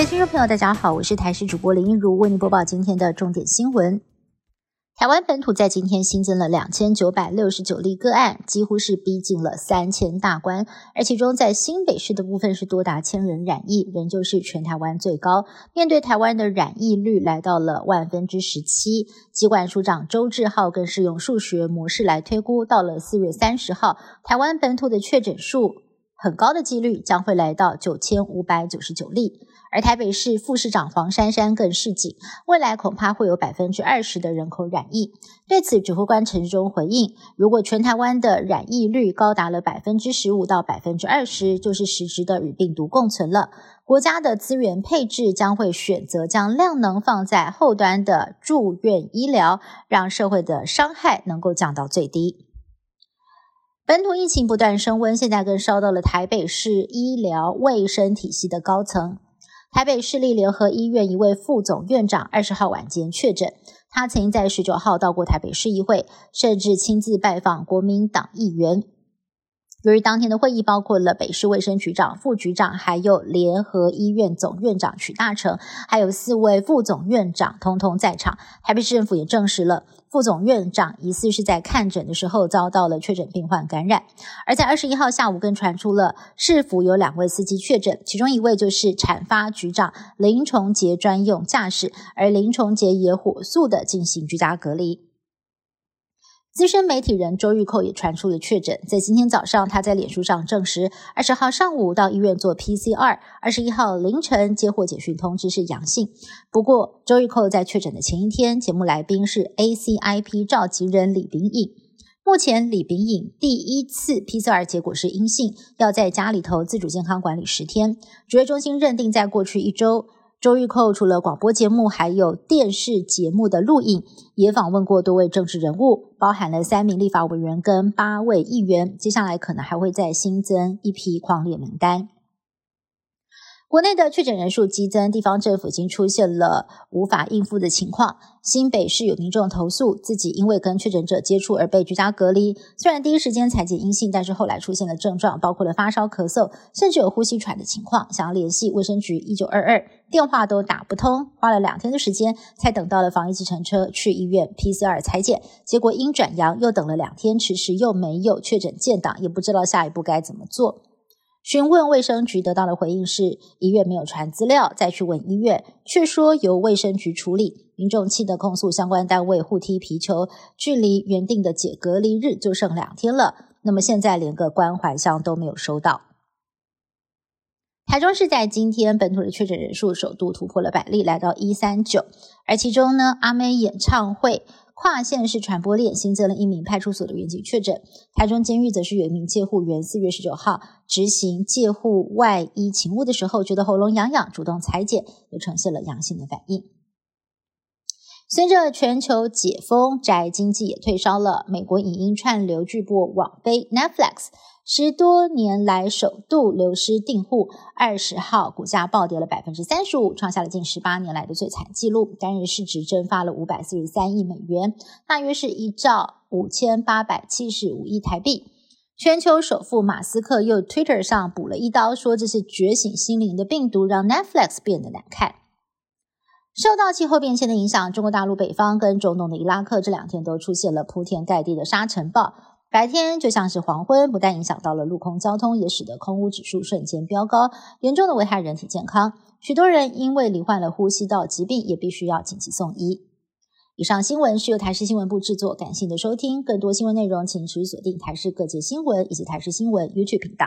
位听众朋友，大家好，我是台视主播林一如，为您播报今天的重点新闻。台湾本土在今天新增了两千九百六十九例个案，几乎是逼近了三千大关。而其中在新北市的部分是多达千人染疫，仍旧是全台湾最高。面对台湾的染疫率来到了万分之十七，机管署长周志浩更是用数学模式来推估，到了四月三十号，台湾本土的确诊数很高的几率将会来到九千五百九十九例。而台北市副市长黄珊珊更示警，未来恐怕会有百分之二十的人口染疫。对此，指挥官陈忠回应：如果全台湾的染疫率高达了百分之十五到百分之二十，就是实质的与病毒共存了。国家的资源配置将会选择将量能放在后端的住院医疗，让社会的伤害能够降到最低。本土疫情不断升温，现在更烧到了台北市医疗卫生体系的高层。台北市立联合医院一位副总院长二十号晚间确诊，他曾经在十九号到过台北市议会，甚至亲自拜访国民党议员。由于当天的会议包括了北市卫生局长、副局长，还有联合医院总院长曲大成，还有四位副总院长，通通在场。台北市政府也证实了。副总院长疑似是在看诊的时候遭到了确诊病患感染，而在二十一号下午更传出了市府有两位司机确诊，其中一位就是产发局长林崇杰专用驾驶，而林崇杰也火速的进行居家隔离。资深媒体人周玉蔻也传出了确诊，在今天早上，他在脸书上证实，二十号上午到医院做 PCR，二十一号凌晨接获简讯通知是阳性。不过，周玉蔻在确诊的前一天，节目来宾是 ACIP 召集人李炳颖。目前，李炳颖第一次 PCR 结果是阴性，要在家里头自主健康管理十天。指挥中心认定，在过去一周。周玉蔻除了广播节目，还有电视节目的录影，也访问过多位政治人物，包含了三名立法委员跟八位议员。接下来可能还会再新增一批框列名单。国内的确诊人数激增，地方政府已经出现了无法应付的情况。新北市有民众投诉，自己因为跟确诊者接触而被居家隔离。虽然第一时间采检阴性，但是后来出现了症状，包括了发烧、咳嗽，甚至有呼吸喘的情况。想要联系卫生局一九二二，电话都打不通，花了两天的时间才等到了防疫计程车去医院 PCR 采检，结果因转阳，又等了两天，迟迟又没有确诊建档，也不知道下一步该怎么做。询问卫生局得到的回应是，医院没有传资料，再去问医院，却说由卫生局处理。民众气得控诉相关单位互踢皮球，距离原定的解隔离日就剩两天了。那么现在连个关怀箱都没有收到。台中市在今天本土的确诊人数首度突破了百例，来到一三九，而其中呢，阿妹演唱会。跨县市传播链新增了一名派出所的员警确诊，台中监狱则是有一名戒护员，四月十九号执行戒护外衣勤务的时候，觉得喉咙痒痒，主动裁剪，也呈现了阳性的反应。随着全球解封，宅经济也退烧了，美国影音串流巨播网飞 Netflix。十多年来首度流失订户，二十号股价暴跌了百分之三十五，创下了近十八年来的最惨纪录。单日市值蒸发了五百四十三亿美元，大约是一兆五千八百七十五亿台币。全球首富马斯克又 Twitter 上补了一刀，说这是觉醒心灵的病毒，让 Netflix 变得难看。受到气候变迁的影响，中国大陆北方跟中东的伊拉克这两天都出现了铺天盖地的沙尘暴。白天就像是黄昏，不但影响到了陆空交通，也使得空污指数瞬间飙高，严重的危害人体健康。许多人因为罹患了呼吸道疾病，也必须要紧急送医。以上新闻是由台视新闻部制作，感谢您的收听。更多新闻内容，请持续锁定台视各界新闻以及台视新闻 YouTube 频道。